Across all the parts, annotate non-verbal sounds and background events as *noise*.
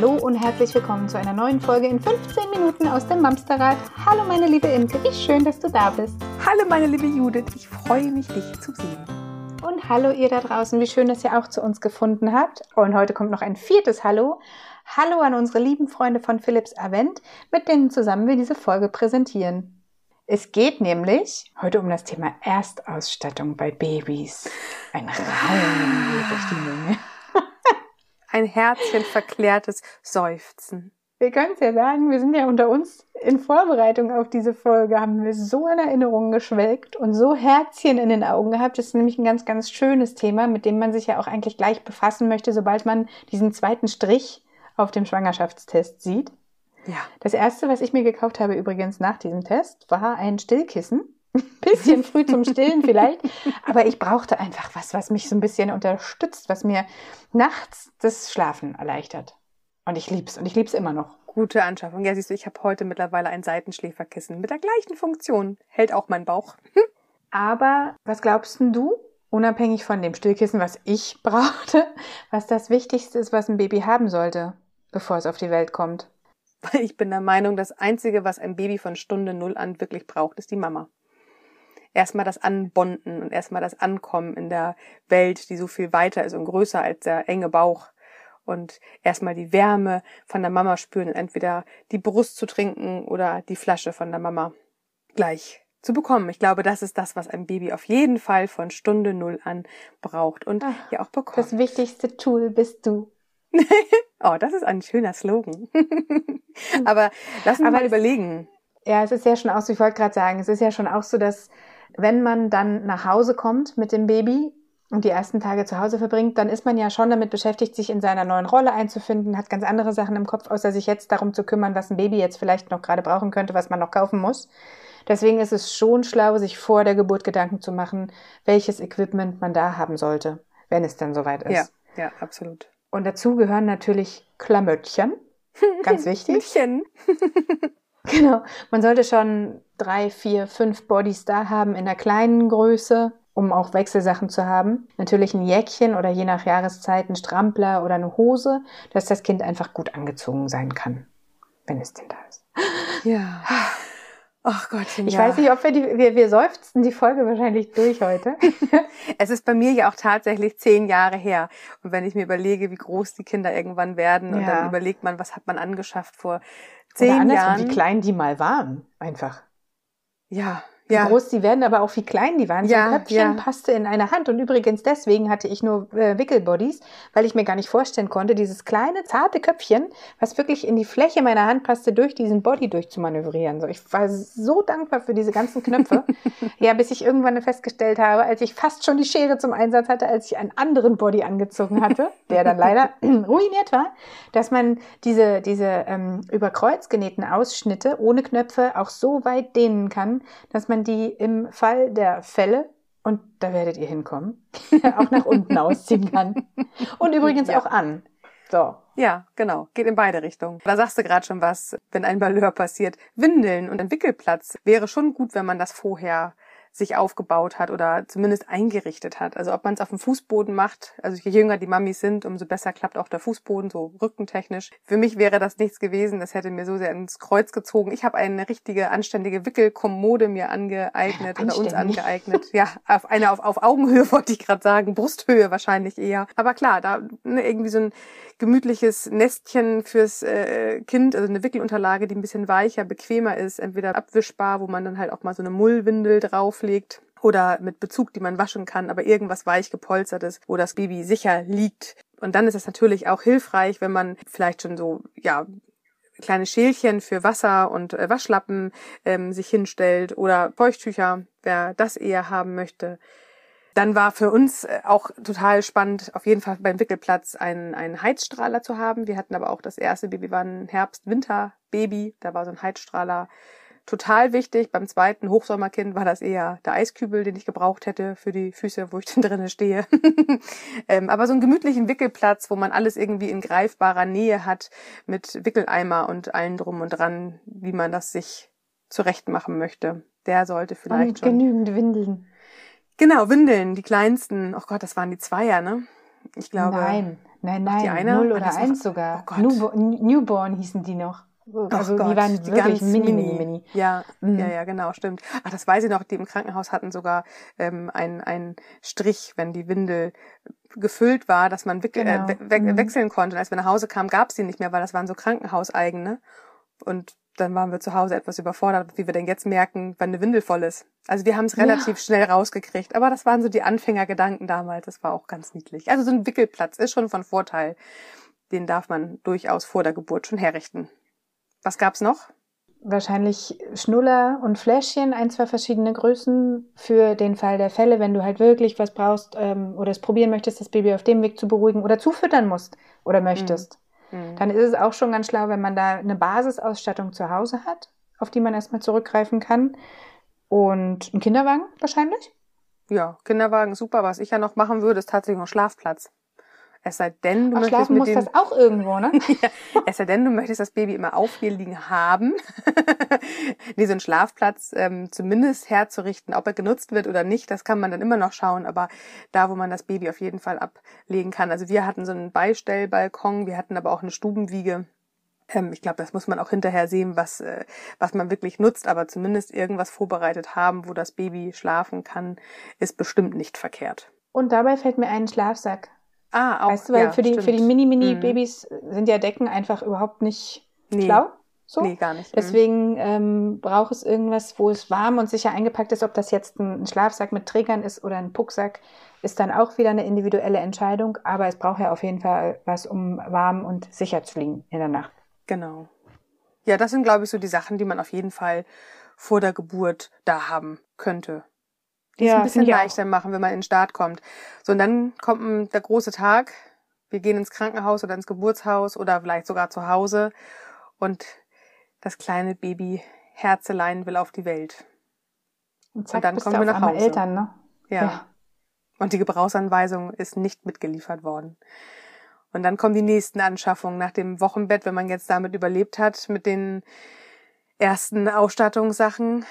Hallo und herzlich willkommen zu einer neuen Folge in 15 Minuten aus dem Mamsterrad. Hallo meine liebe Imke, wie schön, dass du da bist. Hallo meine liebe Judith, ich freue mich, dich zu sehen. Und hallo ihr da draußen, wie schön, dass ihr auch zu uns gefunden habt. Und heute kommt noch ein viertes Hallo. Hallo an unsere lieben Freunde von Philips Avent, mit denen zusammen wir diese Folge präsentieren. Es geht nämlich heute um das Thema Erstausstattung bei Babys. Ein Raum durch die Menge ein herzchenverklärtes Seufzen. Wir können es ja sagen, wir sind ja unter uns in Vorbereitung auf diese Folge, haben wir so in Erinnerungen geschwelgt und so Herzchen in den Augen gehabt. Das ist nämlich ein ganz, ganz schönes Thema, mit dem man sich ja auch eigentlich gleich befassen möchte, sobald man diesen zweiten Strich auf dem Schwangerschaftstest sieht. Ja. Das erste, was ich mir gekauft habe übrigens nach diesem Test, war ein Stillkissen bisschen früh zum Stillen vielleicht, aber ich brauchte einfach was, was mich so ein bisschen unterstützt, was mir nachts das Schlafen erleichtert. Und ich lieb's und ich lieb's immer noch. Gute Anschaffung. Ja, siehst du, ich habe heute mittlerweile ein Seitenschläferkissen mit der gleichen Funktion. Hält auch mein Bauch. *laughs* aber was glaubst du, unabhängig von dem Stillkissen, was ich *laughs* brauchte, was das Wichtigste ist, was ein Baby haben sollte, bevor es auf die Welt kommt? Ich bin der Meinung, das Einzige, was ein Baby von Stunde Null an wirklich braucht, ist die Mama erstmal das Anbonden und erstmal das Ankommen in der Welt, die so viel weiter ist und größer als der enge Bauch. Und erstmal die Wärme von der Mama spüren und entweder die Brust zu trinken oder die Flasche von der Mama gleich zu bekommen. Ich glaube, das ist das, was ein Baby auf jeden Fall von Stunde Null an braucht und Ach, ja auch bekommt. Das wichtigste Tool bist du. *laughs* oh, das ist ein schöner Slogan. *laughs* Aber lass uns mal überlegen. Ja, es ist ja schon auch so, ich wollte gerade sagen, es ist ja schon auch so, dass wenn man dann nach Hause kommt mit dem Baby und die ersten Tage zu Hause verbringt, dann ist man ja schon damit beschäftigt, sich in seiner neuen Rolle einzufinden, hat ganz andere Sachen im Kopf, außer sich jetzt darum zu kümmern, was ein Baby jetzt vielleicht noch gerade brauchen könnte, was man noch kaufen muss. Deswegen ist es schon schlau, sich vor der Geburt Gedanken zu machen, welches Equipment man da haben sollte, wenn es dann soweit ist. Ja, ja, absolut. Und dazu gehören natürlich Klamöttchen. Ganz *laughs* wichtig. *laughs* *laughs* Genau. Man sollte schon drei, vier, fünf Bodies da haben in der kleinen Größe, um auch Wechselsachen zu haben. Natürlich ein Jäckchen oder je nach Jahreszeit ein Strampler oder eine Hose, dass das Kind einfach gut angezogen sein kann, wenn es denn da ist. Ja. *sighs* Ach Gott, Ich ja. weiß nicht, ob wir die, wir, wir seufzen die Folge wahrscheinlich durch heute. *laughs* es ist bei mir ja auch tatsächlich zehn Jahre her. Und wenn ich mir überlege, wie groß die Kinder irgendwann werden, ja. und dann überlegt man, was hat man angeschafft vor zehn Jahren. Wie klein die mal waren, einfach. Ja, wie ja. groß die werden, aber auch wie klein die waren. Ja, so ein Köpfchen ja. passte in eine Hand. Und übrigens deswegen hatte ich nur äh, Wickelbodies, weil ich mir gar nicht vorstellen konnte, dieses kleine, zarte Köpfchen, was wirklich in die Fläche meiner Hand passte, durch diesen Body durchzumanövrieren. So, ich war so dankbar für diese ganzen Knöpfe. *laughs* ja, bis ich irgendwann festgestellt habe, als ich fast schon die Schere zum Einsatz hatte, als ich einen anderen Body angezogen hatte, der dann leider *laughs* *clears throat* ruiniert war, dass man diese, diese ähm, über Kreuz genähten Ausschnitte ohne Knöpfe auch so weit dehnen kann, dass man man die im Fall der Fälle, und da werdet ihr hinkommen, *laughs* auch nach unten *laughs* ausziehen kann. Und übrigens ja. auch an. So. Ja, genau. Geht in beide Richtungen. Da sagst du gerade schon was, wenn ein Balleur passiert. Windeln und ein Wickelplatz wäre schon gut, wenn man das vorher sich aufgebaut hat oder zumindest eingerichtet hat. Also ob man es auf dem Fußboden macht, also je jünger die Mamis sind, umso besser klappt auch der Fußboden, so rückentechnisch. Für mich wäre das nichts gewesen, das hätte mir so sehr ins Kreuz gezogen. Ich habe eine richtige, anständige Wickelkommode mir angeeignet oder uns angeeignet. Ja, auf eine auf, auf Augenhöhe *laughs* wollte ich gerade sagen, Brusthöhe wahrscheinlich eher. Aber klar, da ne, irgendwie so ein gemütliches Nestchen fürs äh, Kind, also eine Wickelunterlage, die ein bisschen weicher, bequemer ist, entweder abwischbar, wo man dann halt auch mal so eine Mullwindel drauf drauflegt oder mit Bezug, die man waschen kann, aber irgendwas weich gepolstertes, wo das Baby sicher liegt. Und dann ist es natürlich auch hilfreich, wenn man vielleicht schon so, ja, kleine Schälchen für Wasser und äh, Waschlappen ähm, sich hinstellt oder Feuchttücher, wer das eher haben möchte. Dann war für uns äh, auch total spannend, auf jeden Fall beim Wickelplatz einen, einen Heizstrahler zu haben. Wir hatten aber auch das erste Baby, war ein Herbst-Winter-Baby. Da war so ein Heizstrahler total wichtig. Beim zweiten Hochsommerkind war das eher der Eiskübel, den ich gebraucht hätte für die Füße, wo ich denn drinnen stehe. *laughs* ähm, aber so einen gemütlichen Wickelplatz, wo man alles irgendwie in greifbarer Nähe hat, mit Wickeleimer und allen drum und dran, wie man das sich zurecht machen möchte. Der sollte vielleicht und genügend Windeln. Genau, Windeln, die kleinsten. Oh Gott, das waren die Zweier, ne? Ich glaube. Nein, nein, nein. Die eine, Null oder eins sogar. Oh. Newborn, Newborn hießen die noch. Also Gott, die waren die wirklich ganz mini, mini. mini. Ja, Mhm. ja, ja, genau, stimmt. Ach, das weiß ich noch, die im Krankenhaus hatten sogar ähm, einen, einen Strich, wenn die Windel gefüllt war, dass man wickel, Genau. äh, we we Mhm. wechseln konnte. Und als wir nach Hause kamen, gab es die nicht mehr, weil das waren so krankenhauseigene. Und dann waren wir zu Hause etwas überfordert, wie wir denn jetzt merken, wann eine Windel voll ist. Also wir haben es Ja. relativ schnell rausgekriegt, aber das waren so die Anfängergedanken damals. Das war auch ganz niedlich. Also so ein Wickelplatz ist schon von Vorteil. Den darf man durchaus vor der Geburt schon herrichten. Was gab's noch? Wahrscheinlich Schnuller und Fläschchen, ein, zwei verschiedene Größen für den Fall der Fälle, wenn du halt wirklich was brauchst ähm, oder es probieren möchtest, das Baby auf dem Weg zu beruhigen oder zufüttern musst oder möchtest. Hm. Dann ist es auch schon ganz schlau, wenn man da eine Basisausstattung zu Hause hat, auf die man erstmal zurückgreifen kann. Und einen Kinderwagen wahrscheinlich. Ja, Kinderwagen super. Was ich ja noch machen würde, ist tatsächlich noch Schlafplatz. Es sei denn, du Ach, möchtest schlafen muss das auch irgendwo, ne? *laughs* ja, es sei denn, du möchtest das Baby immer auf dir liegen haben. *laughs* nee, so einen Schlafplatz ähm, zumindest herzurichten, ob er genutzt wird oder nicht, das kann man dann immer noch schauen, aber da, wo man das Baby auf jeden Fall ablegen kann. Also wir hatten so einen Beistellbalkon, wir hatten aber auch eine Stubenwiege. Ähm, ich glaube, das muss man auch hinterher sehen, was, äh, was man wirklich nutzt, aber zumindest irgendwas vorbereitet haben, wo das Baby schlafen kann, ist bestimmt nicht verkehrt. Und dabei fällt mir ein Schlafsack. Ah, auch, weißt du, weil ja, für die, stimmt. für die Mhm. Mini-Mini-Babys sind ja Decken einfach überhaupt nicht Nee. schlau. So. Nee, gar nicht. Mhm. Deswegen ähm, braucht es irgendwas, wo es warm und sicher eingepackt ist. Ob das jetzt ein Schlafsack mit Trägern ist oder ein Pucksack, ist dann auch wieder eine individuelle Entscheidung. Aber es braucht ja auf jeden Fall was, um warm und sicher zu liegen in der Nacht. Genau. Ja, das sind, glaube ich, so die Sachen, die man auf jeden Fall vor der Geburt da haben könnte. Die es Ja, ein bisschen ich auch. leichter machen, wenn man in den Start kommt. So, und dann kommt mm, der große Tag. Wir gehen ins Krankenhaus oder ins Geburtshaus oder vielleicht sogar zu Hause. Und das kleine Baby Herzelein will auf die Welt. Und zack, dann bist kommen wir nach Hause. Eltern, ne? Ja. Und die Gebrauchsanweisung ist nicht mitgeliefert worden. Und dann kommen die nächsten Anschaffungen nach dem Wochenbett, wenn man jetzt damit überlebt hat, mit den ersten Ausstattungssachen,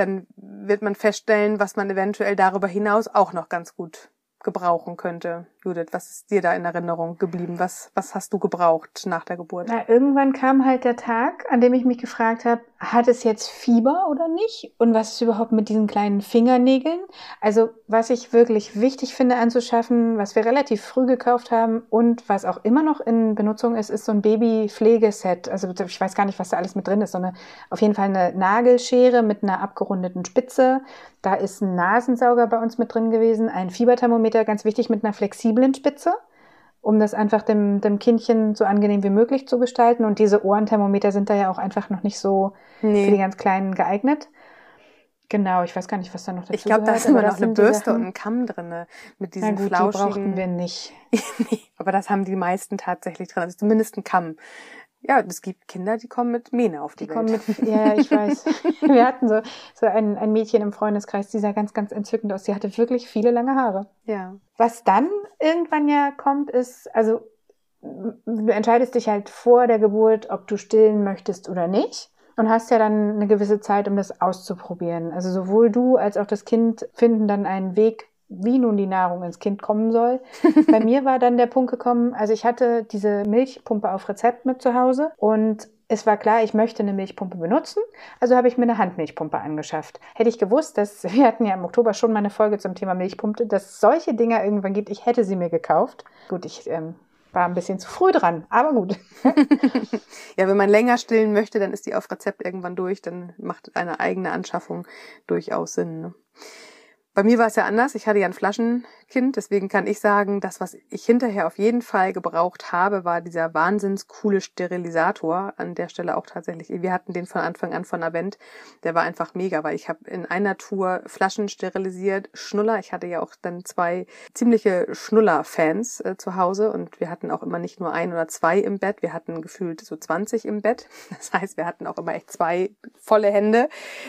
dann wird man feststellen, was man eventuell darüber hinaus auch noch ganz gut gebrauchen könnte. Judith, was ist dir da in Erinnerung geblieben? Was, was hast du gebraucht nach der Geburt? Na, irgendwann kam halt der Tag, an dem ich mich gefragt habe, hat es jetzt Fieber oder nicht? Und was ist überhaupt mit diesen kleinen Fingernägeln? Also, was ich wirklich wichtig finde anzuschaffen, was wir relativ früh gekauft haben und was auch immer noch in Benutzung ist, ist so ein Babypflegeset. Also, ich weiß gar nicht, was da alles mit drin ist, sondern auf jeden Fall eine Nagelschere mit einer abgerundeten Spitze. Da ist ein Nasensauger bei uns mit drin gewesen, ein Fieberthermometer, ganz wichtig, mit einer flexiblen Spitze um das einfach dem, dem Kindchen so angenehm wie möglich zu gestalten. Und diese Ohrenthermometer sind da ja auch einfach noch nicht so für die Nee, ganz Kleinen geeignet. Genau, ich weiß gar nicht, was da noch dazu ich glaube, da ist immer noch eine die Bürste Sachen- und ein Kamm drinne mit Na diesen gut, die flauschigen. brauchten wir nicht. *laughs* nee, aber das haben die meisten tatsächlich drin. Also zumindest ein Kamm. Ja, es gibt Kinder, die kommen mit Mähne auf die, Die Welt. kommen mit, ja, ja, ich weiß. *laughs* Wir hatten so, so ein, ein Mädchen im Freundeskreis, die sah ganz, ganz entzückend aus. Sie hatte wirklich viele lange Haare. ja. Was dann irgendwann ja kommt, ist, also du entscheidest dich halt vor der Geburt, ob du stillen möchtest oder nicht. Und hast ja dann eine gewisse Zeit, um das auszuprobieren. Also sowohl du als auch das Kind finden dann einen Weg, wie nun die Nahrung ins Kind kommen soll. Bei *laughs* mir war dann der Punkt gekommen, also ich hatte diese Milchpumpe auf Rezept mit zu Hause und es war klar, ich möchte eine Milchpumpe benutzen, also habe ich mir eine Handmilchpumpe angeschafft. Hätte ich gewusst, dass *laughs* wir hatten ja im Oktober schon mal eine Folge zum Thema Milchpumpe, dass solche Dinger irgendwann gibt, ich hätte sie mir gekauft. Gut, ich ähm, war ein bisschen zu früh dran, aber gut. *laughs* ja, wenn man länger stillen möchte, dann ist die auf Rezept irgendwann durch, dann macht eine eigene Anschaffung durchaus Sinn. Ne? Bei mir war es ja anders. Ich hatte ja ein Flaschenkind, deswegen kann ich sagen, das, was ich hinterher auf jeden Fall gebraucht habe, war dieser wahnsinns coole Sterilisator. An der Stelle auch tatsächlich. Wir hatten den von Anfang an von Avent. Der war einfach mega, weil ich habe in einer Tour Flaschen sterilisiert, Schnuller. Ich hatte ja auch dann zwei ziemliche Schnuller-Fans äh, zu Hause und wir hatten auch immer nicht nur ein oder zwei im Bett. Wir hatten gefühlt so 20 im Bett. *laughs* Das heißt, wir hatten auch immer echt zwei volle Hände,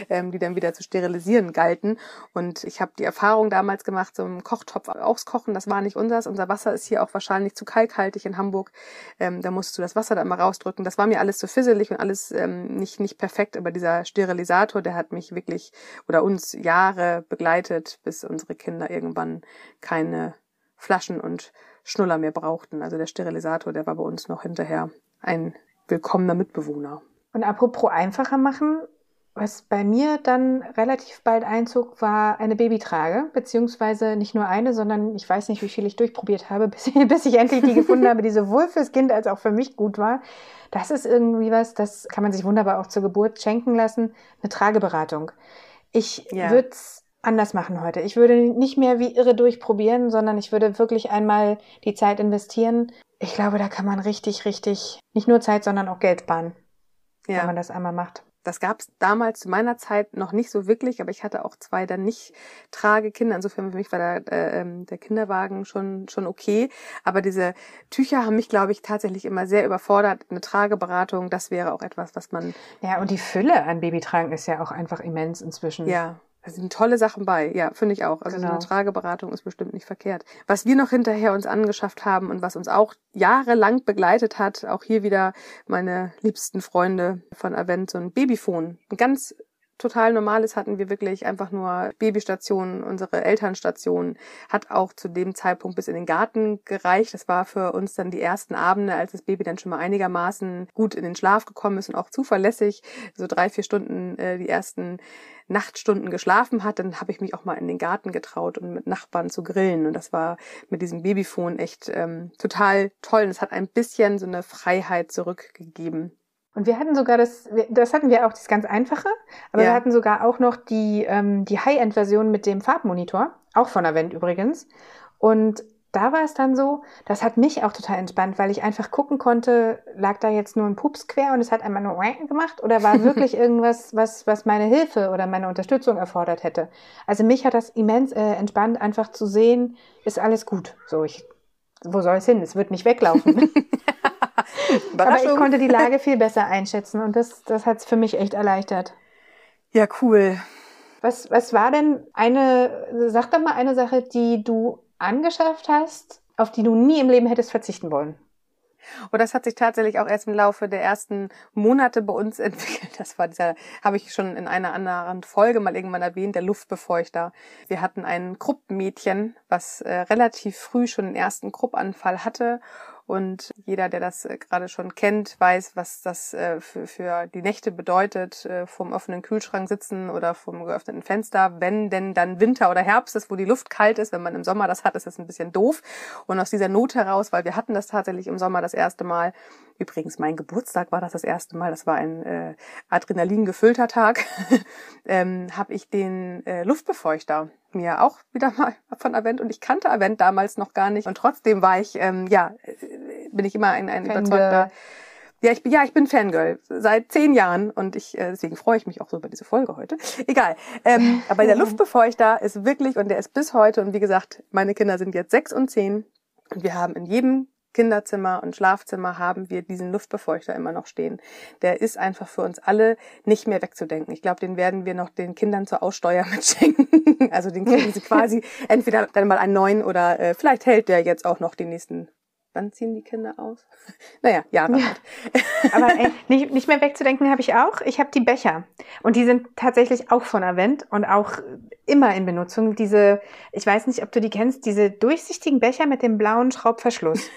ähm, die dann wieder zu sterilisieren galten. Und ich habe die Erfahrung damals gemacht, so einen Kochtopf auskochen, das war nicht unseres. Unser Wasser ist hier auch wahrscheinlich zu kalkhaltig in Hamburg. Ähm, da musst du das Wasser da immer rausdrücken. Das war mir alles zu fisselig und alles ähm, nicht, nicht perfekt. Aber dieser Sterilisator, der hat mich wirklich oder uns Jahre begleitet, bis unsere Kinder irgendwann keine Flaschen und Schnuller mehr brauchten. Also der Sterilisator, der war bei uns noch hinterher ein willkommener Mitbewohner. Und apropos einfacher machen, was bei mir dann relativ bald einzog, war eine Babytrage, beziehungsweise nicht nur eine, sondern ich weiß nicht, wie viel ich durchprobiert habe, *laughs* bis, ich, bis ich endlich die gefunden habe, die sowohl fürs Kind als auch für mich gut war. Das ist irgendwie was, das kann man sich wunderbar auch zur Geburt schenken lassen, eine Trageberatung. Ich ja. würde es anders machen heute. Ich würde nicht mehr wie irre durchprobieren, sondern ich würde wirklich einmal die Zeit investieren. Ich glaube, da kann man richtig, richtig nicht nur Zeit, sondern auch Geld sparen, ja. wenn man das einmal macht. Das gab es damals zu meiner Zeit noch nicht so wirklich, aber ich hatte auch zwei dann nicht Tragekinder. Insofern für mich war der, äh, ähm, der Kinderwagen schon schon okay. Aber diese Tücher haben mich, glaube ich, tatsächlich immer sehr überfordert. Eine Trageberatung, das wäre auch etwas, was man. Ja, und die Fülle an Babytragen ist ja auch einfach immens inzwischen. Ja, da sind tolle Sachen bei, ja, finde ich auch. Also genau. so eine genau. Trageberatung ist bestimmt nicht verkehrt. Was wir noch hinterher uns angeschafft haben und was uns auch jahrelang begleitet hat, auch hier wieder meine liebsten Freunde von Avent, so ein Babyphone. Ein ganz total normales hatten wir wirklich einfach nur Babystationen, unsere Elternstation hat auch zu dem Zeitpunkt bis in den Garten gereicht. Das war für uns dann die ersten Abende, als das Baby dann schon mal einigermaßen gut in den Schlaf gekommen ist und auch zuverlässig, so drei, vier Stunden äh, die ersten Nachtstunden geschlafen hat, dann habe ich mich auch mal in den Garten getraut und mit Nachbarn zu grillen. Und das war mit diesem Babyphone echt ähm, total toll. Und es hat ein bisschen so eine Freiheit zurückgegeben. Und wir hatten sogar das, das hatten wir auch das ganz einfache, aber ja. wir hatten sogar auch noch die, ähm, die High-End-Version mit dem Farbmonitor, auch von Avent übrigens. Und da war es dann so, das hat mich auch total entspannt, weil ich einfach gucken konnte, lag da jetzt nur ein Pups quer und es hat einmal nur *laughs* gemacht oder war wirklich irgendwas, was, was meine Hilfe oder meine Unterstützung erfordert hätte. Also mich hat das immens äh, entspannt, einfach zu sehen, ist alles gut. So, ich, wo soll es hin? Es wird nicht weglaufen. *laughs* Aber ich konnte die Lage viel besser einschätzen und das, das hat es für mich echt erleichtert. Ja, cool. Was, was war denn eine, sag doch mal eine Sache, die du angeschafft hast, auf die du nie im Leben hättest verzichten wollen? Und das hat sich tatsächlich auch erst im Laufe der ersten Monate bei uns *laughs* entwickelt. Das war dieser, habe ich schon in einer anderen Folge mal irgendwann erwähnt, der Luftbefeuchter. Wir hatten ein Kruppmädchen, was äh, relativ früh schon den ersten Kruppanfall hatte und jeder, der das äh, gerade schon kennt, weiß, was das äh, für, für die Nächte bedeutet, äh, vom offenen Kühlschrank sitzen oder vom geöffneten Fenster. Wenn denn dann Winter oder Herbst ist, wo die Luft kalt ist, wenn man im Sommer das hat, ist das ein bisschen doof. Und aus dieser Not heraus, weil wir hatten das tatsächlich im Sommer das erste Mal, übrigens mein Geburtstag war das das erste Mal, das war ein äh, Adrenalin gefüllter Tag, *laughs* ähm, habe ich den äh, Luftbefeuchter mir auch wieder mal von Avent und ich kannte Avent damals noch gar nicht und trotzdem war ich, ähm, ja, bin ich immer ein, ein überzeugter ja, ich bin, ja, ich bin Fangirl seit zehn Jahren und ich, äh, deswegen freue ich mich auch so über diese Folge heute. Egal. Ähm, *laughs* aber der Luftbefeuchter ist wirklich, und der ist bis heute, und wie gesagt, meine Kinder sind jetzt sechs und zehn, und wir haben in jedem Kinderzimmer und Schlafzimmer haben wir diesen Luftbefeuchter immer noch stehen. Der ist einfach für uns alle nicht mehr wegzudenken. Ich glaube, den werden wir noch den Kindern zur Aussteuer *laughs* mitschenken. Also den kriegen sie *laughs* quasi entweder dann mal einen neuen oder äh, vielleicht hält der jetzt auch noch die nächsten Wann ziehen die Kinder aus? *laughs* naja, Jahre ja. Halt. *laughs* Aber ey, *laughs* nicht, nicht mehr wegzudenken habe ich auch. Ich habe die Becher. Und die sind tatsächlich auch von Avent und auch immer in Benutzung. Diese, ich weiß nicht, ob du die kennst, diese durchsichtigen Becher mit dem blauen Schraubverschluss.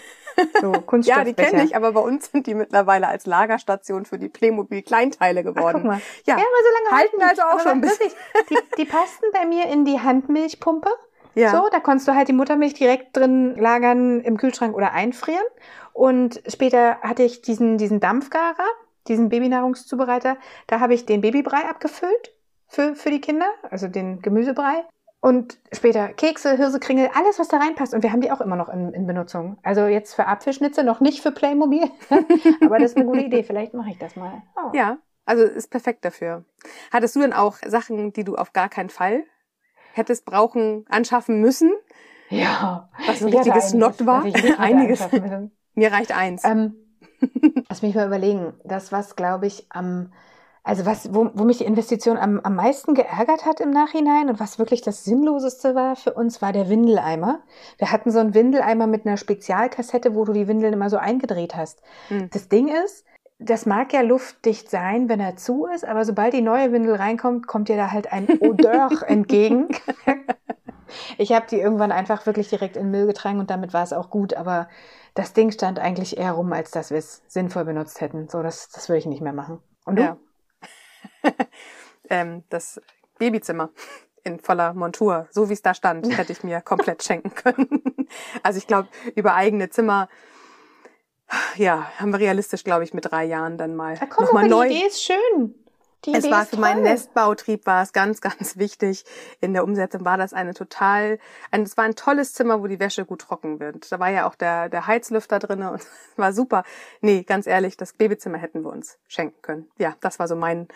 So, ja, die kenne ich, aber bei uns sind die mittlerweile als Lagerstation für die Playmobil Kleinteile geworden. Ach, guck mal. Ja, ja aber so lange halten, halten also auch schon ein bisschen. Die, die passten bei mir in die Handmilchpumpe. Ja. So, da konntest du halt die Muttermilch direkt drin lagern im Kühlschrank oder einfrieren. Und später hatte ich diesen, diesen Dampfgarer, diesen Babynahrungszubereiter. Da habe ich den Babybrei abgefüllt für, für die Kinder, also den Gemüsebrei. Und später Kekse, Hirsekringel, alles, was da reinpasst. Und wir haben die auch immer noch in, in Benutzung. Also jetzt für Apfelschnitze, noch nicht für Playmobil. *laughs* Aber das ist eine gute Idee. Vielleicht mache ich das mal. Oh. Ja, also ist perfekt dafür. Hattest du denn auch Sachen, die du auf gar keinen Fall hättest brauchen, anschaffen müssen? Ja. Was ein richtiges Snot war? Einiges. Mir reicht eins. Ähm, *laughs* lass mich mal überlegen. Das, was, glaube ich, am also was, wo, wo mich die Investition am, am meisten geärgert hat im Nachhinein und was wirklich das Sinnloseste war für uns, war der Windeleimer. Wir hatten so einen Windeleimer mit einer Spezialkassette, wo du die Windeln immer so eingedreht hast. Hm. Das Ding ist, das mag ja luftdicht sein, wenn er zu ist, aber sobald die neue Windel reinkommt, kommt dir da halt ein Odeur *laughs* entgegen. *laughs* Ich habe die irgendwann einfach wirklich direkt in den Müll getragen und damit war es auch gut. Aber das Ding stand eigentlich eher rum, als dass wir es sinnvoll benutzt hätten. So, das, das würde ich nicht mehr machen. Und du? Ja. *laughs* ähm, das Babyzimmer in voller Montur, so wie es da stand, hätte ich mir komplett schenken können. Also ich glaube, über eigene Zimmer, ja, haben wir realistisch, glaube ich, mit drei Jahren dann mal. Da komm, nochmal neu. Die Idee ist schön. Die es war für meinen Nestbautrieb war es ganz, *laughs* ganz wichtig. In der Umsetzung war das eine total, ein, es war ein tolles Zimmer, wo die Wäsche gut trocken wird. Da war ja auch der, der Heizlüfter drinne und *laughs* war super. Nee, ganz ehrlich, das Babyzimmer hätten wir uns schenken können. Ja, das war so mein,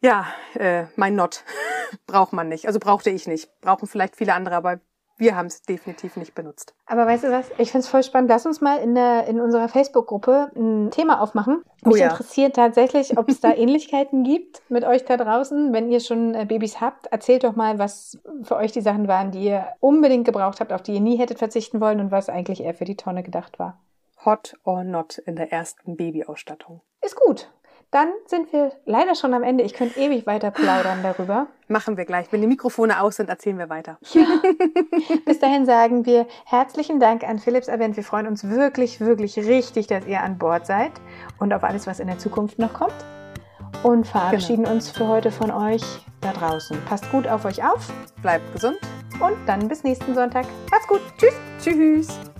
ja, äh, mein Not. *laughs* Braucht man nicht. Also brauchte ich nicht. Brauchen vielleicht viele andere, aber wir haben es definitiv nicht benutzt. Aber weißt du was? Ich finde es voll spannend. Lass uns mal in, der, in unserer Facebook-Gruppe ein Thema aufmachen. Oh Mich oh ja. interessiert tatsächlich, ob es da *laughs* Ähnlichkeiten gibt mit euch da draußen. Wenn ihr schon äh, Babys habt, erzählt doch mal, was für euch die Sachen waren, die ihr unbedingt gebraucht habt, auf die ihr nie hättet verzichten wollen und was eigentlich eher für die Tonne gedacht war. Hot or not in der ersten Babyausstattung. Ist gut. Dann sind wir leider schon am Ende. Ich könnte ewig weiter plaudern darüber. Machen wir gleich. Wenn die Mikrofone aus sind, erzählen wir weiter. Ja. Bis dahin sagen wir herzlichen Dank an Philips Advent. Wir freuen uns wirklich, wirklich richtig, dass ihr an Bord seid und auf alles, was in der Zukunft noch kommt. Und verabschieden genau. uns für heute von euch da draußen. Passt gut auf euch auf. Bleibt gesund. Und dann bis nächsten Sonntag. Macht's gut. Tschüss. Tschüss.